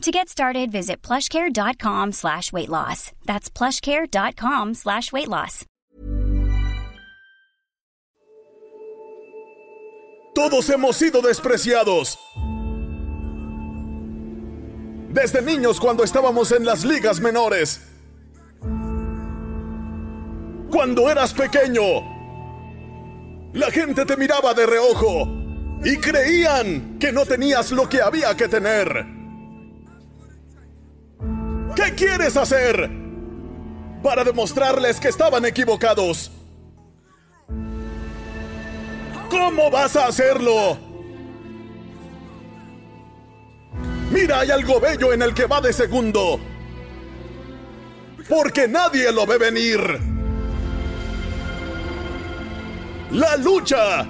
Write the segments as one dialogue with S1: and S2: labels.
S1: To get started, visit plushcare.com slash weight loss. That's plushcare.com slash weight loss.
S2: Todos hemos sido despreciados. Desde niños cuando estábamos en las ligas menores. Cuando eras pequeño, la gente te miraba de reojo y creían que no tenías lo que había que tener. ¿Qué quieres hacer para demostrarles que estaban equivocados? ¿Cómo vas a hacerlo? Mira, hay algo bello en el que va de segundo. Porque nadie lo ve venir. La lucha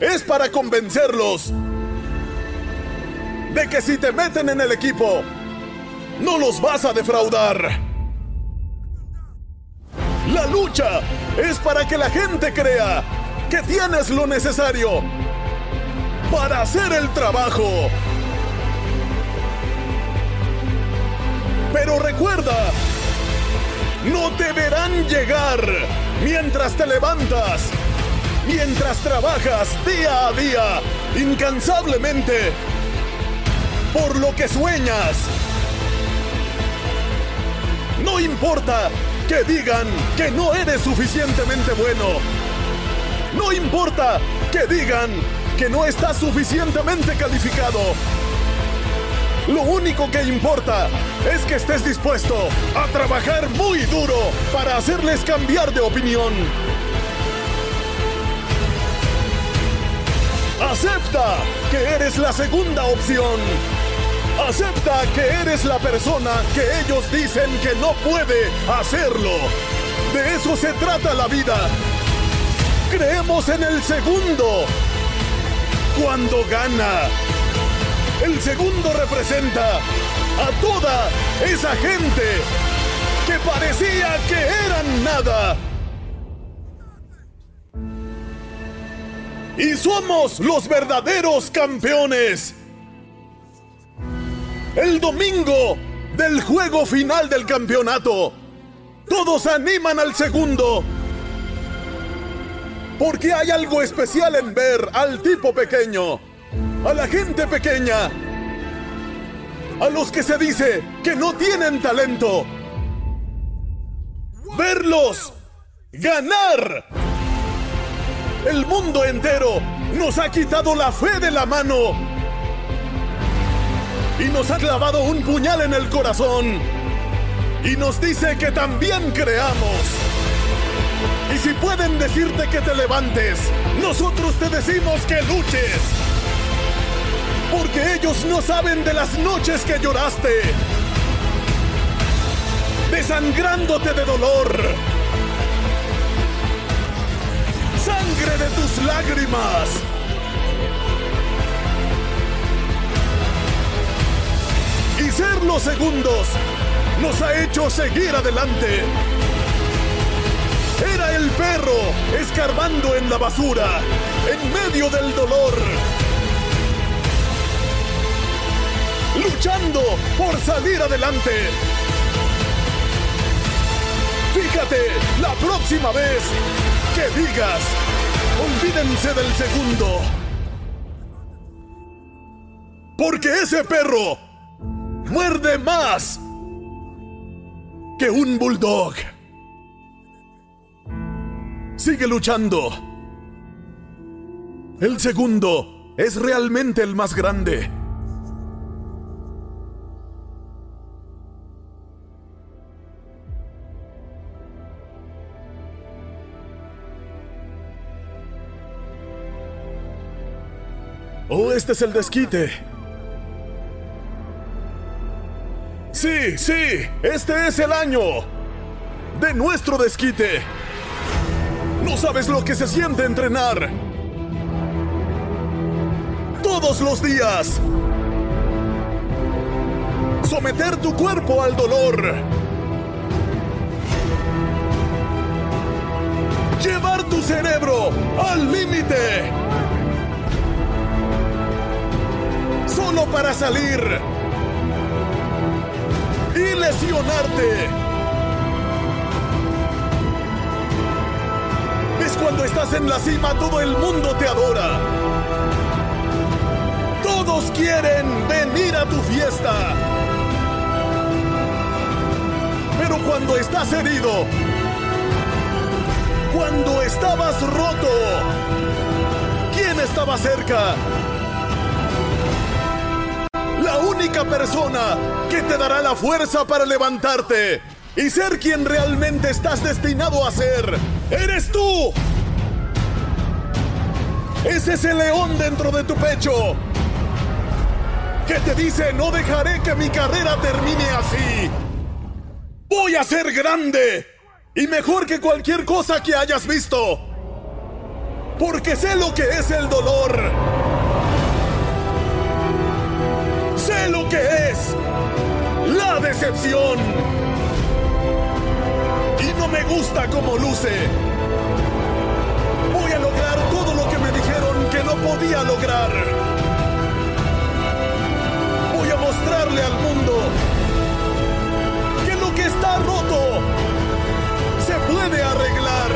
S2: es para convencerlos de que si te meten en el equipo, no los vas a defraudar. La lucha es para que la gente crea que tienes lo necesario para hacer el trabajo. Pero recuerda, no te verán llegar mientras te levantas, mientras trabajas día a día, incansablemente, por lo que sueñas. No importa que digan que no eres suficientemente bueno. No importa que digan que no estás suficientemente calificado. Lo único que importa es que estés dispuesto a trabajar muy duro para hacerles cambiar de opinión. Acepta que eres la segunda opción. Acepta que eres la persona que ellos dicen que no puede hacerlo. De eso se trata la vida. Creemos en el segundo. Cuando gana. El segundo representa a toda esa gente que parecía que eran nada. Y somos los verdaderos campeones. El domingo del juego final del campeonato, todos animan al segundo. Porque hay algo especial en ver al tipo pequeño, a la gente pequeña, a los que se dice que no tienen talento. Verlos ganar. El mundo entero nos ha quitado la fe de la mano y nos ha clavado un puñal en el corazón y nos dice que también creamos. Y si pueden decirte que te levantes, nosotros te decimos que luches. Porque ellos no saben de las noches que lloraste, desangrándote de dolor. Sangre de tus lágrimas. Ser los segundos nos ha hecho seguir adelante. Era el perro escarbando en la basura, en medio del dolor. Luchando por salir adelante. Fíjate la próxima vez que digas, olvídense del segundo. Porque ese perro muerde más que un bulldog. Sigue luchando. El segundo es realmente el más grande. Oh, este es el desquite. Sí, sí, este es el año de nuestro desquite. No sabes lo que se siente entrenar. Todos los días. Someter tu cuerpo al dolor. Llevar tu cerebro al límite. Solo para salir. Lesionarte. Es cuando estás en la cima, todo el mundo te adora. Todos quieren venir a tu fiesta. Pero cuando estás herido, cuando estabas roto, ¿quién estaba cerca? La única persona que te dará la fuerza para levantarte y ser quien realmente estás destinado a ser. ¡Eres tú! Es ese león dentro de tu pecho que te dice no dejaré que mi carrera termine así. Voy a ser grande y mejor que cualquier cosa que hayas visto. Porque sé lo que es el dolor. Sé lo que es la decepción. Y no me gusta cómo luce. Voy a lograr todo lo que me dijeron que no podía lograr. Voy a mostrarle al mundo que lo que está roto se puede arreglar.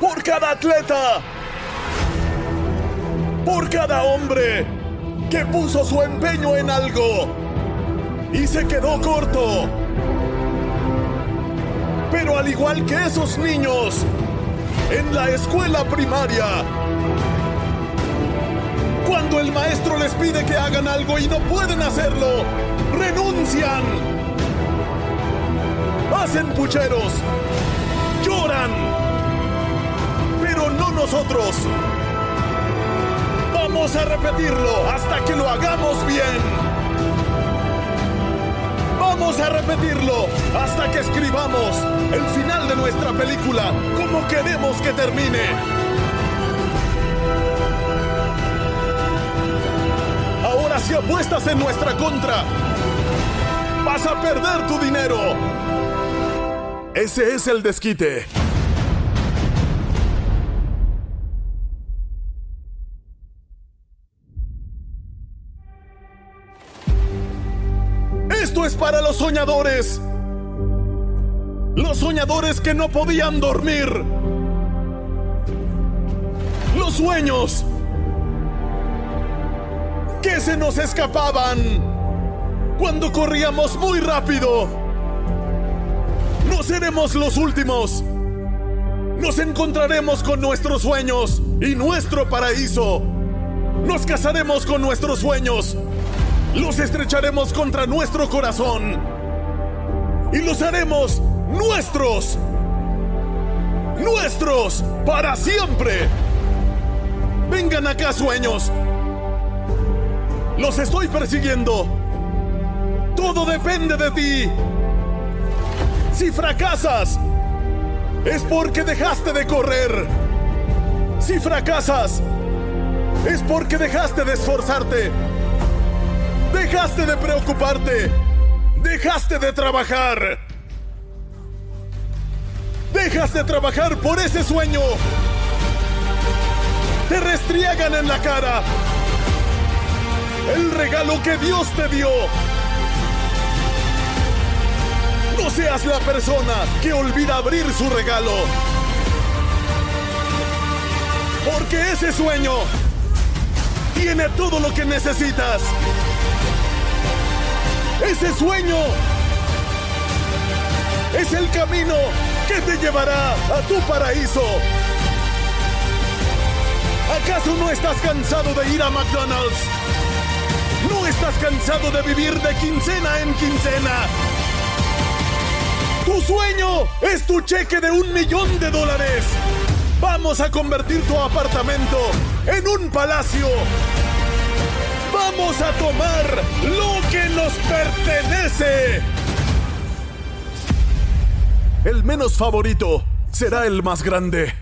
S2: Por cada atleta. Por cada hombre que puso su empeño en algo y se quedó corto. Pero al igual que esos niños en la escuela primaria, cuando el maestro les pide que hagan algo y no pueden hacerlo, renuncian. Hacen pucheros, lloran, pero no nosotros. Vamos a repetirlo hasta que lo hagamos bien. Vamos a repetirlo hasta que escribamos el final de nuestra película como queremos que termine. Ahora si apuestas en nuestra contra, vas a perder tu dinero. Ese es el desquite. Esto es para los soñadores. Los soñadores que no podían dormir. Los sueños que se nos escapaban cuando corríamos muy rápido. No seremos los últimos. Nos encontraremos con nuestros sueños y nuestro paraíso. Nos casaremos con nuestros sueños. Los estrecharemos contra nuestro corazón. Y los haremos nuestros. Nuestros para siempre. Vengan acá, sueños. Los estoy persiguiendo. Todo depende de ti. Si fracasas, es porque dejaste de correr. Si fracasas, es porque dejaste de esforzarte. Dejaste de preocuparte. Dejaste de trabajar. Dejas de trabajar por ese sueño. Te restriegan en la cara. El regalo que Dios te dio. No seas la persona que olvida abrir su regalo. Porque ese sueño tiene todo lo que necesitas. Ese sueño es el camino que te llevará a tu paraíso. ¿Acaso no estás cansado de ir a McDonald's? ¿No estás cansado de vivir de quincena en quincena? Tu sueño es tu cheque de un millón de dólares. Vamos a convertir tu apartamento en un palacio. Vamos a tomar lo que nos pertenece. El menos favorito será el más grande.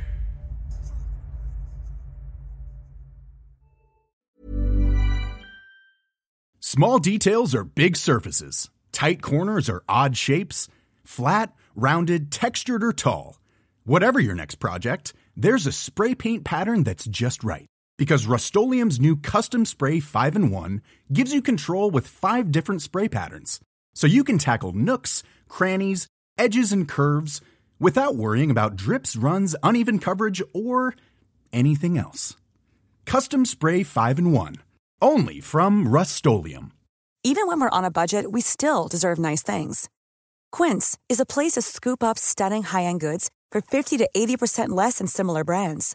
S3: Small details are big surfaces. Tight corners are odd shapes. Flat, rounded, textured, or tall. Whatever your next project, there's a spray paint pattern that's just right. Because Rust new Custom Spray 5 and 1 gives you control with five different spray patterns. So you can tackle nooks, crannies, edges, and curves without worrying about drips, runs, uneven coverage, or anything else. Custom Spray 5 and 1. Only from Rust
S4: Even when we're on a budget, we still deserve nice things. Quince is a place to scoop up stunning high end goods for 50 to 80% less than similar brands.